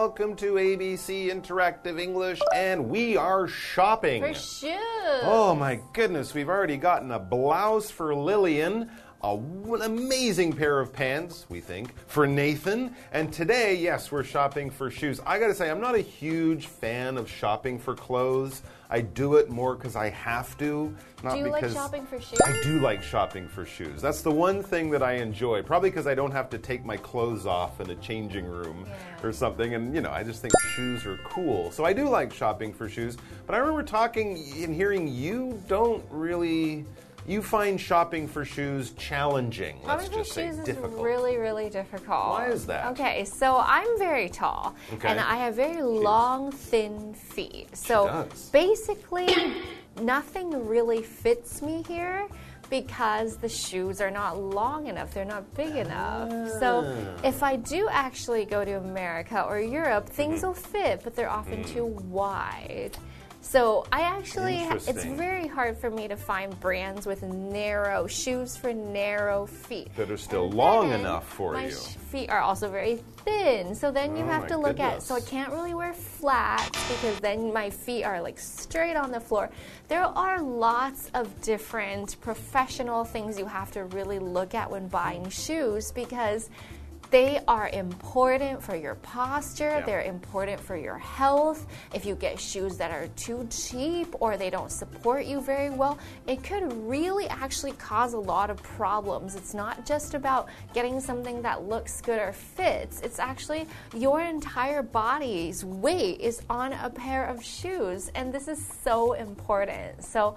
Welcome to ABC Interactive English, and we are shopping. For shoes. Oh my goodness, we've already gotten a blouse for Lillian. A, an amazing pair of pants, we think, for Nathan. And today, yes, we're shopping for shoes. I gotta say, I'm not a huge fan of shopping for clothes. I do it more because I have to. Not Do you because like shopping for shoes? I do like shopping for shoes. That's the one thing that I enjoy. Probably because I don't have to take my clothes off in a changing room Yeah. or something. And, you know, I just think shoes are cool. So I do like shopping for shoes. But I remember talking and hearing you don't really. You find shopping for shoes challenging. Let's Shopping just say shoes is difficult. really, really difficult. Why is that? Okay, so I'm very tall, Okay. and I have very long, thin feet. So basically, nothing really fits me here because the shoes are not long enough, they're not big enough. So Ah. if I do actually go to America or Europe, things will fit, but they're often too wide. So I actually, it's very hard for me to find brands with narrow shoes for narrow feet That are still And long enough for my you. feet are also very thin, so then you Oh have to look at. So I can't really wear flats because then my feet are like straight on the floor. There are lots of different professional things you have to really look at when buying shoes because. They are important for your posture. Yeah. They're important for your health. If you get shoes that are too cheap or they don't support you very well, it could really actually cause a lot of problems. It's not just about getting something that looks good or fits, it's actually your entire body's weight is on a pair of shoes, and this is so important. So,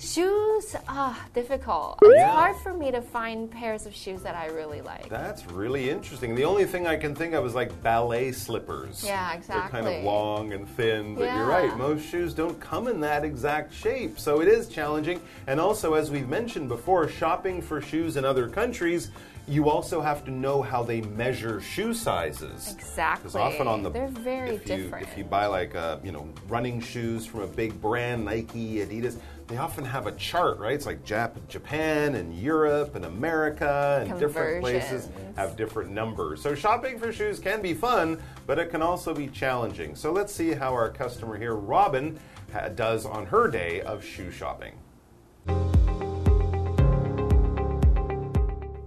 Shoes, ah, difficult. It's hard for me to find pairs of shoes that I really like. That's really interesting. The only thing I can think of is like ballet slippers. Yeah, exactly. They're kind of long and thin, but you're right. Most shoes don't come in that exact shape, so it is challenging. And also, as we've mentioned before, shopping for shoes in other countries, you also have to know how they measure shoe sizes. Exactly. Because often on the They're very if you, different. If you buy like uh, you know running shoes from a big brand, Nike, Adidas, they often have a chart, right? It's like Jap- Japan and Europe and America and different places have different numbers. So shopping for shoes can be fun, but it can also be challenging. So let's see how our customer here, Robin, ha- does on her day of shoe shopping.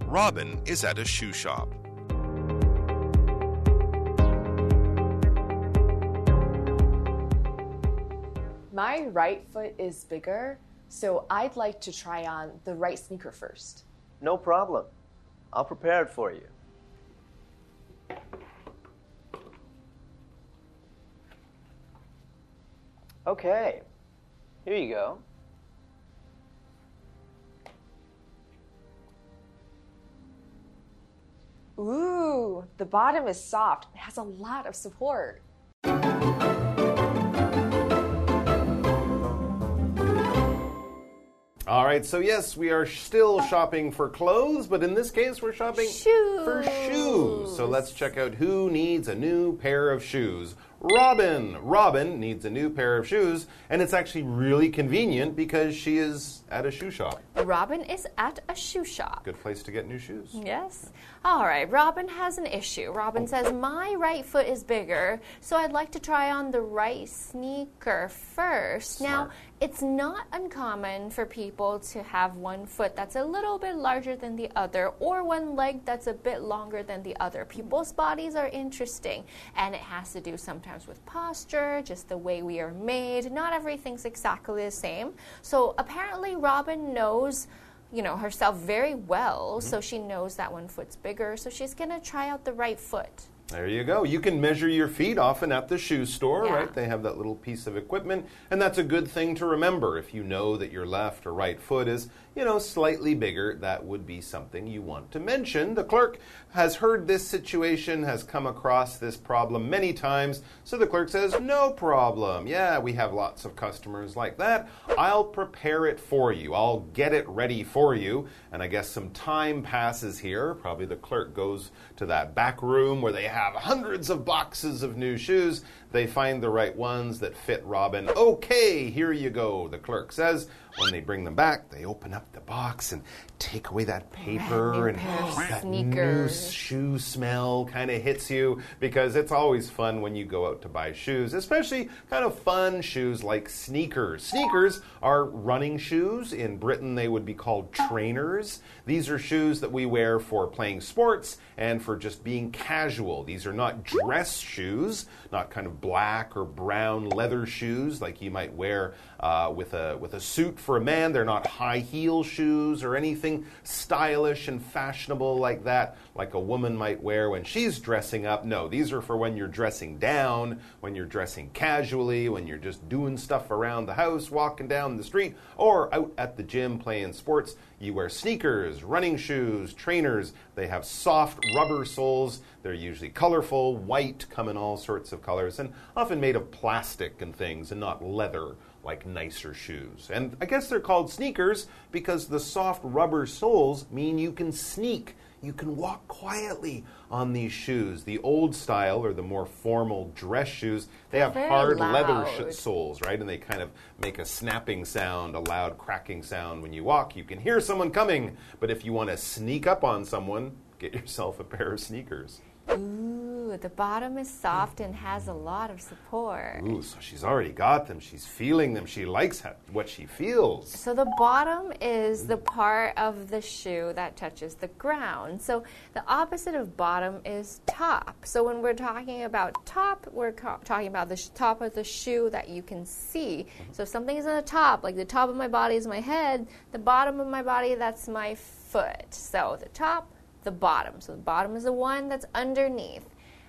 Robin is at a shoe shop. My right foot is bigger, so I'd like to try on the right sneaker first. No problem. I'll prepare it for you. Okay, here you go. Ooh, the bottom is soft. It has a lot of support. All right, so yes, we are still shopping for clothes, but in this case, we're shopping for shoes. So let's check out who needs a new pair of shoes. Robin. Robin needs a new pair of shoes, and it's actually really convenient because she is at a shoe shop. Robin is at a shoe shop. Good place to get new shoes. Yes. All right. Robin has an issue. Robin says, My right foot is bigger, so I'd like to try on the right sneaker first. Now, Smart. It's not uncommon for people to have one foot that's a little bit larger than the other, or one leg that's a bit longer than the other. People's bodies are interesting, and it has to do sometimes with posture, just the way we are made. Not everything's exactly the same. So, apparently, Robin knows you know herself very well mm-hmm. so she knows that one foot's bigger so she's going to try out the right foot There you go. You can measure your feet often at the shoe store, Yeah. right? They have that little piece of equipment, and that's a good thing to remember. If you know that your left or right foot is, you know, slightly bigger, that would be something you want to mention. The clerk has heard this situation, has come across this problem many times, so the clerk says, No problem. Yeah, we have lots of customers like that. I'll prepare it for you. I'll get it ready for you. And I guess some time passes here. Probably the clerk goes to that back room where they have hundreds of boxes of new shoes. They find the right ones that fit Robin. Okay, here you go, the clerk says. When they bring them back, they open up the box and take away that paper and that new shoe smell kind of hits you because it's always fun when you go out to buy shoes, especially kind of fun shoes like sneakers. Sneakers are running shoes. In Britain, they would be called trainers. These are shoes that we wear for playing sports and for just being casual. These are not dress shoes, not kind of black or brown leather shoes like you might wear uh, with a with a suit for a man. They're not high heel shoes or anything stylish and fashionable like that, like a woman might wear when she's dressing up. No, these are for when you're dressing down, when you're dressing casually, when you're just doing stuff around the house, walking down the street, or out at the gym playing sports. You wear sneakers, running shoes, trainers. They have soft rubber soles. They're usually colorful, white, come in all sorts of colors, and often made of plastic and things and not leather like nicer shoes. And I guess they're called sneakers because the soft rubber soles mean you can sneak. You can walk quietly on these shoes. The old style or the more formal dress shoes, they have very hard leather sh- soles, right? And they kind of make a snapping sound, a loud cracking sound when you walk. You can hear someone coming, but if you want to sneak up on someone, get yourself a pair of sneakers. Ooh, the bottom is soft and has a lot of support. Ooh, so she's already got them. She's feeling them. She likes ha- what she feels. So the bottom is the part of the shoe that touches the ground. So the opposite of bottom is top. So when we're talking about top, we're talking about the sh- top of the shoe that you can see. So if something is on the top, like the top of my body is my head, the bottom of my body that's my foot. So the top, the bottom. So the bottom is the one that's underneath.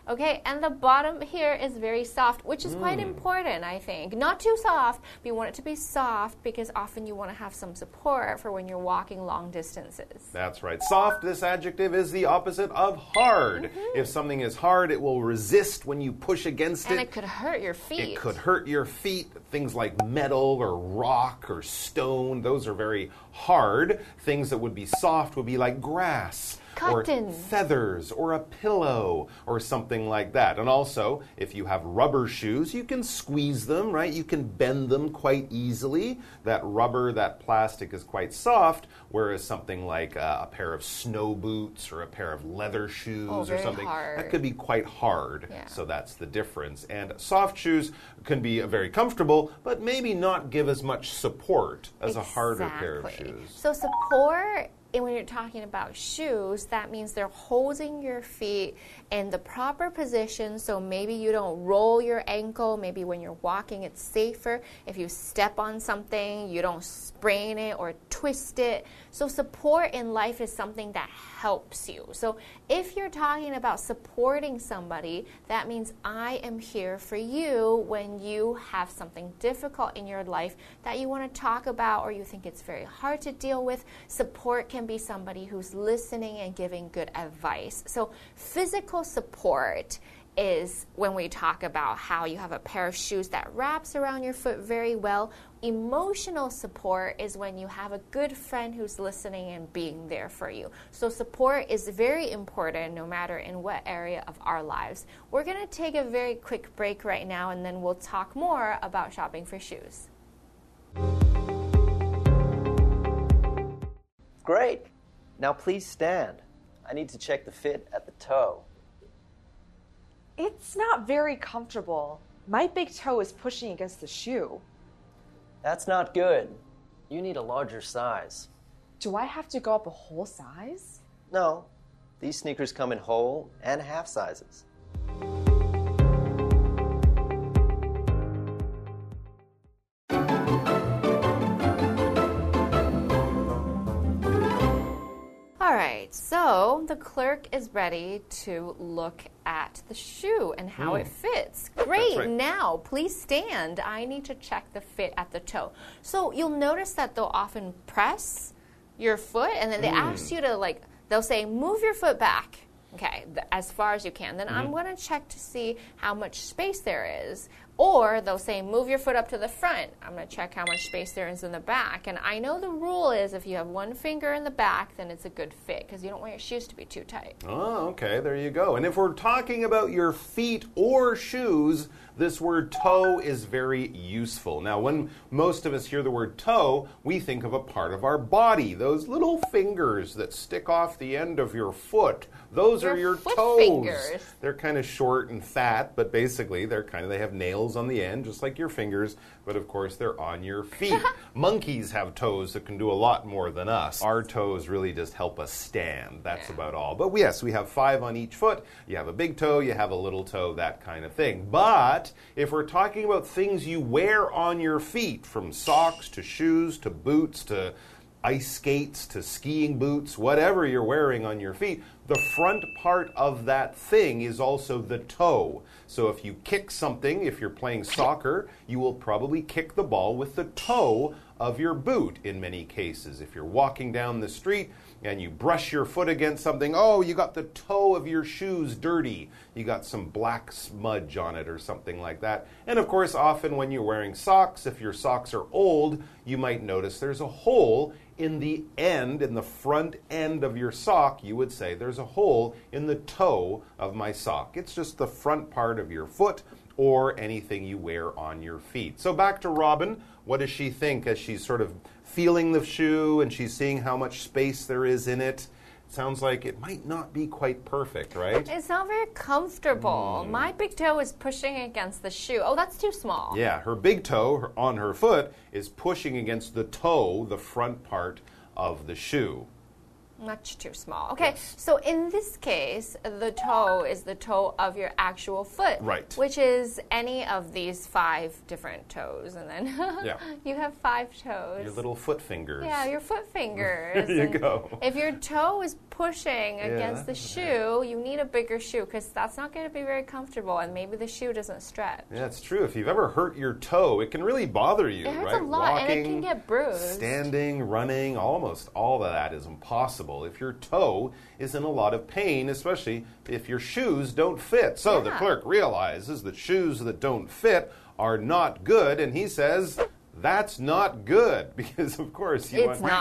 Okay, and the bottom here is very soft, which is quite important, I think. Not too soft, but you want it to be soft because often you want to have some support for when you're walking long distances. That's right. Soft, this adjective is the opposite of hard. Mm-hmm. If something is hard, it will resist when you push against And it. it could hurt your feet. It could hurt your feet. Things like metal or rock or stone, those are very hard. Things that would be soft would be like grass. Cotton. Or feathers or a pillow or something like that. And also, if you have rubber shoes, you can squeeze them, right? You can bend them quite easily. That rubber, that plastic is quite soft, whereas something like uh, a pair of snow boots or a pair of leather shoes Oh, or something hard. that could be quite hard. Yeah. So that's the difference. And soft shoes can be very comfortable, but maybe not give as much support as a harder pair of shoes. So support and when you're talking about shoes, that means they're holding your feet in the proper position. So maybe you don't roll your ankle. Maybe when you're walking, it's safer. If you step on something, you don't sprain it or twist it. So support in life is something that helps you. So if you're talking about supporting somebody, that means I am here for you when you have something difficult in your life that you want to talk about or you think it's very hard to deal with. Support can be somebody who's listening and giving good advice. So physical support is when we talk about how you have a pair of shoes that wraps around your foot very well. Emotional support is when you have a good friend who's listening and being there for you. So, support is very important no matter in what area of our lives. We're going to take a very quick break right now and then we'll talk more about shopping for shoes. Great. Now please stand. I need to check the fit at the toe. It's not very comfortable. My big toe is pushing against the shoe. That's not good. You need a larger size. Do I have to go up a whole size? No, these sneakers come in whole and half sizes. All right, so the clerk is ready to look at the shoe and how it hmm. fits. Great, right. now please stand. I need to check the fit at the toe. So you'll notice that they'll often press your foot and then they hmm. ask you to, like, they'll say, move your foot back. Okay, as far as you can. Then mm-hmm. I'm going to check to see how much space there is Or they'll say, move your foot up to the front. I'm going to check how much space there is in the back. And I know the rule is if you have one finger in the back, then it's a good fit because you don't want your shoes to be too tight. Oh, okay, there you go. And if we're talking about your feet or shoes, this word toe is very useful. Now, when most of us hear the word toe, we think of a part of our body, those little fingers that stick off the end of your foot. Those Your are your toes. fingers. They're kind of short and fat, but basically they're kind of they have nails on the end just like your fingers, but of course they're on your feet. Monkeys have toes that can do a lot more than us. Our toes really just help us stand. That's about all. But yes, we have 5 on each foot. You have a big toe, you have a little toe, that kind of thing. But if we're talking about things you wear on your feet from socks to shoes to boots to ice skates to skiing boots, whatever you're wearing on your feet, the front part of that thing is also the toe. So if you kick something, if you're playing soccer, you will probably kick the ball with the toe of your boot in many cases. If you're walking down the street, and you brush your foot against something, oh, you got the toe of your shoes dirty. You got some black smudge on it or something like that. And of course, often when you're wearing socks, if your socks are old, you might notice there's a hole in the end, in the front end of your sock. You would say there's a hole in the toe of my sock. It's just the front part of your foot or anything you wear on your feet. So back to Robin. What does she think as she's sort of feeling the shoe and she's seeing how much space there is in it? Sounds like it might not be quite perfect, right? It's not very comfortable. Hmm. My big toe is pushing against the shoe. Oh, that's too small. Yeah, her big toe her- on her foot is pushing against the toe, the front part of the shoe. Much too small. Okay, so in this case, the toe is the toe of your actual foot. Right. Which is any of these five different toes. And then Yeah. you have five toes. Your little foot fingers. yeah, your foot fingers. There you And go. If your toe is pushing against the shoe, you need a bigger shoe because that's not going to be very comfortable, and maybe the shoe doesn't stretch. Yeah, it's true. If you've ever hurt your toe, it can really bother you, It hurts right? a lot, and it Walking, can get bruised. Standing, running, almost all of that is impossible if your toe is in a lot of pain, especially if your shoes don't fit. So the clerk realizes that shoes that don't fit are not good, and he says, that's not good because, of course, you It's want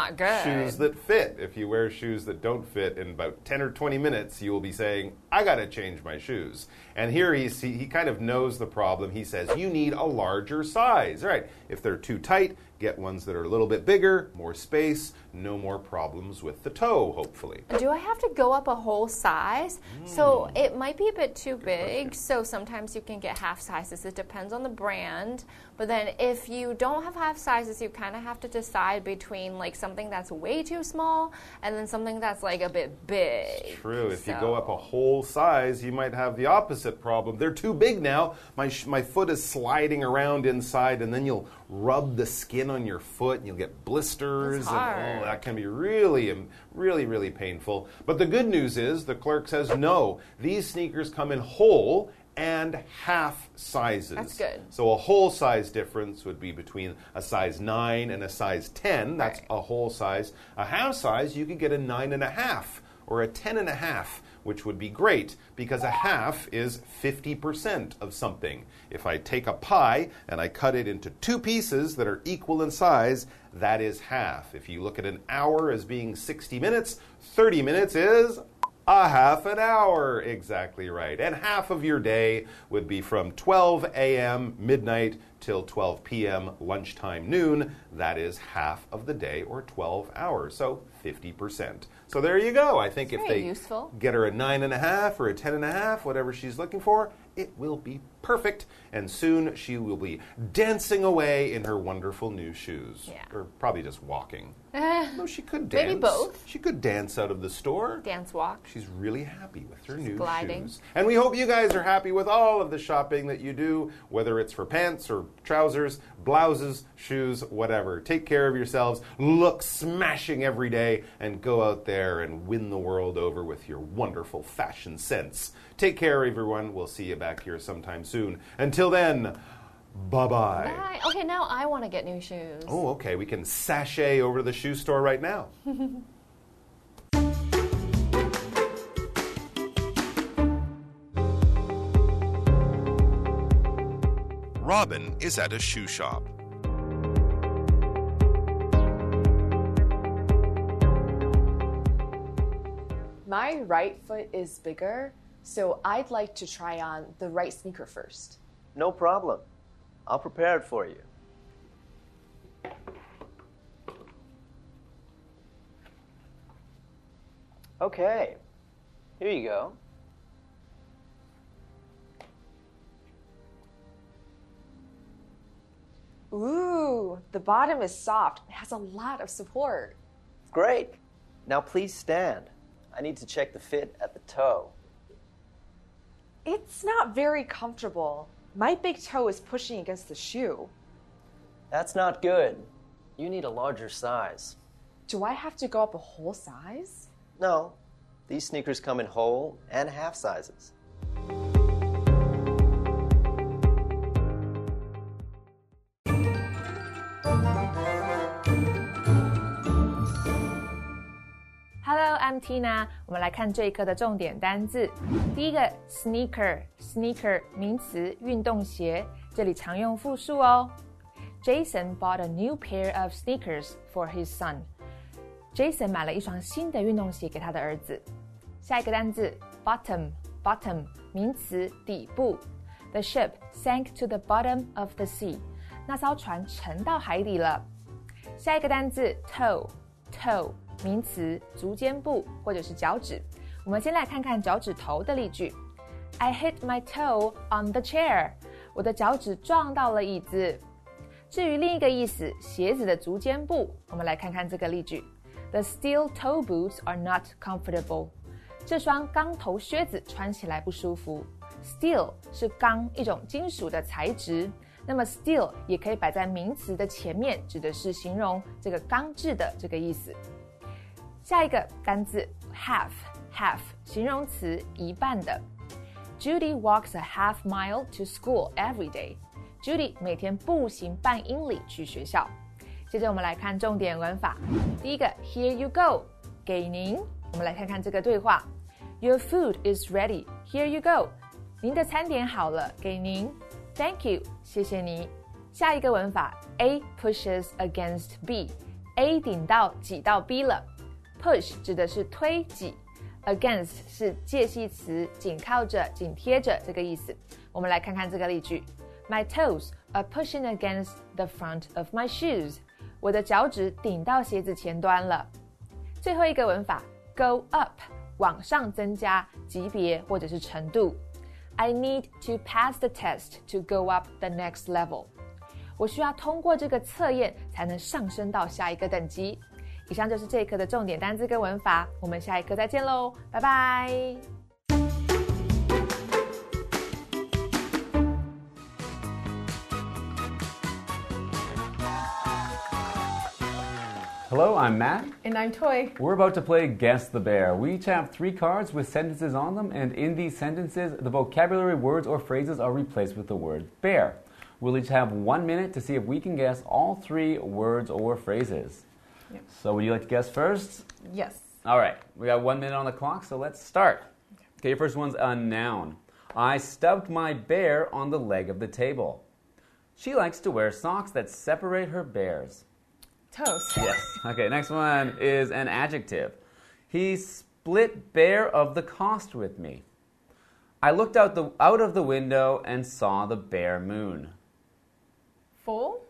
shoes that fit. If you wear shoes that don't fit in about 10 or 20 minutes, you will be saying, I got to change my shoes. And here he's, he, he kind of knows the problem. He says, You need a larger size. Right. If they're too tight, get ones that are a little bit bigger, more space, no more problems with the toe, hopefully. Do I have to go up a whole size? So hmm. it might be a bit too big. question. So sometimes you can get half sizes. It depends on the brand. But then if you don't have half sizes, you kind of have to decide between like something that's way too small and then something that's like a bit big. True. If you go up a whole size, you might have the opposite problem. They're too big now. My, sh- my foot is sliding around inside, and then you'll rub the skin on your foot, and you'll get blisters. And, oh, that can be really, um, really, really painful. But the good news is the clerk says no. These sneakers come in whole and half sizes. That's good. So a whole size difference would be between a size 9 and a size 10. That's Right. a whole size. A half size, you could get a nine and a half or a ten and a half, which would be great because a half is 50% of something. If I take a pie and I cut it into two pieces that are equal in size, that is half. If you look at an hour as being 60 minutes, 30 minutes is a half an hour. Exactly right. And half of your day would be from 12 a.m., midnight, till 12 p.m., lunchtime, noon. That is half of the day or 12 hours. So 50%. So there you go. I think It's if they useful. get her a nine and a half or a ten and a half, whatever she's looking for, it will be perfect. And soon she will be dancing away in her wonderful new shoes. Yeah. Or probably just walking. no, she could dance. Maybe both. She could dance out of the store. Dance walk. She's really happy with her new gliding. shoes. And we hope you guys are happy with all of the shopping that you do, whether it's for pants or trousers, blouses, shoes, whatever. Take care of yourselves, look smashing every day, and go out there and win the world over with your wonderful fashion sense. Take care, everyone. We'll see you back here sometime soon. Until then, bye bye. Bye. Okay, now I want to get new shoes. Oh, okay. We can sashay over to the shoe store right now. Robin is at a shoe shop. My right foot is bigger, so I'd like to try on the right sneaker first. No problem. I'll prepare it for you. Okay, here you go. Ooh, the bottom is soft. It has a lot of support. Great. Now please stand. I need to check the fit at the toe. It's not very comfortable. My big toe is pushing against the shoe. That's not good. You need a larger size. Do I have to go up a whole size? No, these sneakers come in whole and half sizes. Hello, I'm Tina。我们来看这一课的重点单字。第一个，sneaker，sneaker 名词，运动鞋，这里常用复数哦。Jason bought a new pair of sneakers for his son. Jason 买了一双新的运动鞋给他的儿子。下一个单字，bottom，bottom 名词，底部。The ship sank to the bottom of the sea. 那艘船沉到海底了。下一个单字，toe，toe 名词，足尖部或者是脚趾。我们先来看看脚趾头的例句。I hit my toe on the chair. 我的脚趾撞到了椅子。至于另一个意思，鞋子的足尖部，我们来看看这个例句：The steel toe boots are not comfortable. 这双钢头靴子穿起来不舒服。Steel 是钢，一种金属的材质。那么 steel 也可以摆在名词的前面，指的是形容这个钢制的这个意思。下一个单字 half，half 形容词，一半的。Judy walks a half mile to school every day. Judy 每天步行半英里去学校。接着我们来看重点文法。第一个，Here you go，给您。我们来看看这个对话。Your food is ready. Here you go. 您的餐点好了，给您。Thank you，谢谢你。下一个文法，A pushes against B，A 顶到挤到 B 了。Push 指的是推挤，against 是介系词，紧靠着、紧贴着这个意思。我们来看看这个例句：My toes are pushing against the front of my shoes。我的脚趾顶到鞋子前端了。最后一个文法，go up，往上增加级别或者是程度。 I need to pass the test to go up the next level。我需要通过这个测验才能上升到下一个等级。以上就是这一课的重点单词跟文法，我们下一课再见喽，拜拜。Hello, I'm Matt. And I'm Toy. We're about to play Guess the Bear. We each have three cards with sentences on them, and in these sentences, the vocabulary words or phrases are replaced with the word bear. We'll each have one minute to see if we can guess all three words or phrases. Yep. So, would you like to guess first? Yes. All right, we got one minute on the clock, so let's start. Okay, your first one's a noun. I stubbed my bear on the leg of the table. She likes to wear socks that separate her bears. Toast. Yes. Okay, next one is an adjective. He split bear of the cost with me. I looked out the out of the window and saw the bear moon. Full.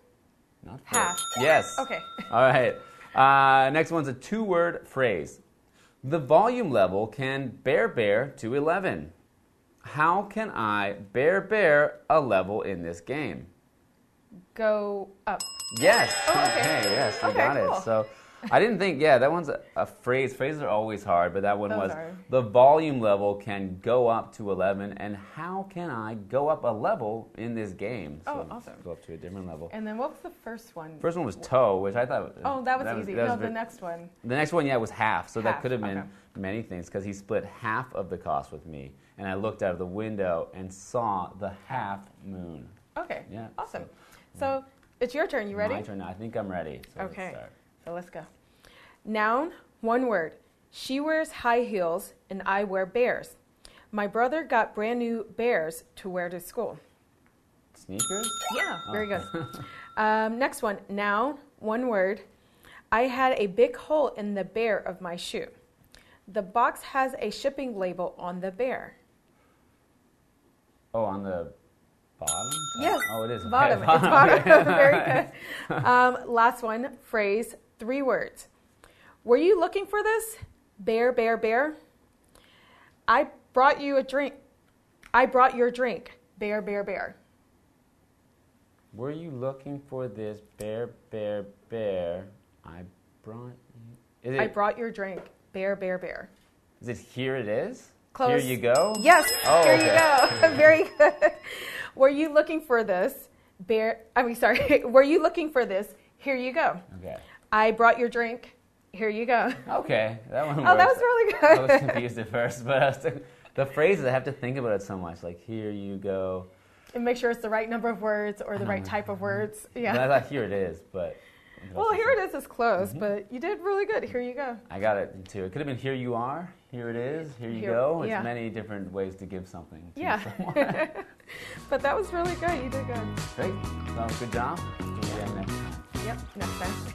Not full. Half. Yes. Okay. All right. Uh, next one's a two-word phrase. The volume level can bear bear to 11. How can I bear bear a level in this game? Go up. Yes. Oh, okay. yes, you Okay, got cool. it. So I didn't think, yeah, that one's a, a phrase. Phrases are always hard, but that one Those was are. the volume level can go up to 11. And how can I go up a level in this game? Oh, awesome. Go up to a different level. And then what was the first one? First one was toe, which I thought. Oh, that was easy. that no, was the ve- next one. the next one, yeah, was half. So that could have been okay. many things because he split half of the cost with me. And I looked out of the window and saw the half moon. Okay. Yeah, Awesome. So it's your turn. You ready? My turn. I think I'm ready. So let's Okay. start. So let's go. Noun, one word. She wears high heels and I wear bears. My brother got brand new bears to wear to school. Sneakers? Yeah, very Oh. good. Um, next one, noun, one word. I had a big hole in the bear of my shoe. The box has a shipping label on the bear. Oh, on the bottom? Yes. Oh, it is. Okay, Bottom. It's bottom. Very good. Um, last one, phrase, three words. Were you looking for this? Bear, bear, bear. I brought you a drink. I brought your drink. Bear, bear, bear. Were you looking for this bear, bear, bear? I brought you. Is it, I brought your drink. Bear, bear, bear. is it here it is? Close. Here you go? Yes, Oh, here okay. you go. Very good. Were you looking for this? Bear, I mean, sorry. Were you looking for this? Here you go. Okay. I brought your drink. Here you go. Okay, that one Oh, that works. was really good. I was confused at first, but I was the phrases I have to think about it so much. Like here you go. and make sure it's the right number of words or the right type of uh-huh. words. And I Yeah. thought here it is, but Well, here it is. It's close, mm-hmm. but you did really good. Here you go. I got it too. It could have been here you are, here it is, here you Here- go. It's yeah. many different ways to give something. To Yeah. someone. But that was really good. You did good. Great. Well, good job. Do it again next time. Yep. Next time.